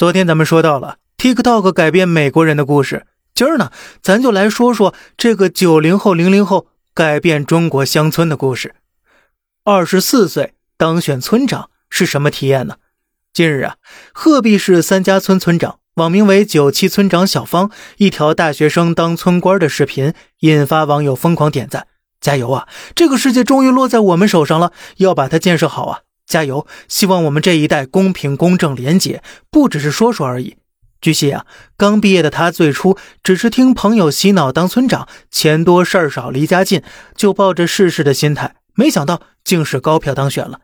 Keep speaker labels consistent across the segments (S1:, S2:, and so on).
S1: 昨天咱们说到了 TikTok 改变美国人的故事，今儿呢，咱就来说说这个九零后、零零后改变中国乡村的故事。二十四岁当选村长是什么体验呢？近日啊，鹤壁市三家村村长网名为“九七村长小芳”一条大学生当村官的视频引发网友疯狂点赞，加油啊！这个世界终于落在我们手上了，要把它建设好啊！加油！希望我们这一代公平、公正、廉洁，不只是说说而已。据悉啊，刚毕业的他最初只是听朋友洗脑当村长，钱多事儿少，离家近，就抱着试试的心态，没想到竟是高票当选了。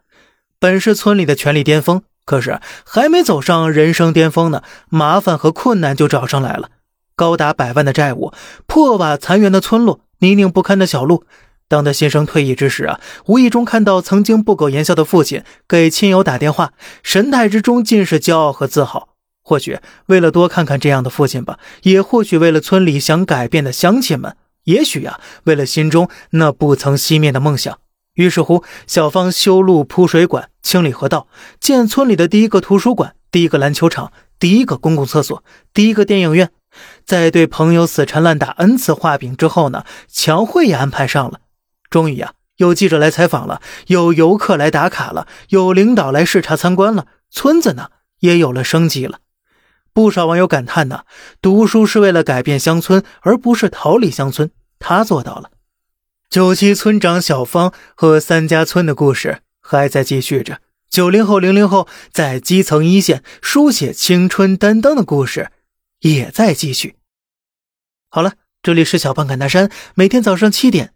S1: 本是村里的权力巅峰，可是还没走上人生巅峰呢，麻烦和困难就找上来了。高达百万的债务，破瓦残垣的村落，泥泞不堪的小路。当他新生退役之时啊，无意中看到曾经不苟言笑的父亲给亲友打电话，神态之中尽是骄傲和自豪。或许为了多看看这样的父亲吧，也或许为了村里想改变的乡亲们，也许呀，为了心中那不曾熄灭的梦想。于是乎，小芳修路铺水管、清理河道，建村里的第一个图书馆、第一个篮球场、第一个公共厕所、第一个电影院。在对朋友死缠烂打 n 次画饼之后呢，墙会也安排上了。终于呀，有记者来采访了，有游客来打卡了，有领导来视察参观了，村子呢也有了生机了。不少网友感叹呢，读书是为了改变乡村，而不是逃离乡村。他做到了。九七村长小芳和三家村的故事还在继续着，九零后、零零后在基层一线书写青春担当的故事也在继续。好了，这里是小胖侃大山，每天早上七点。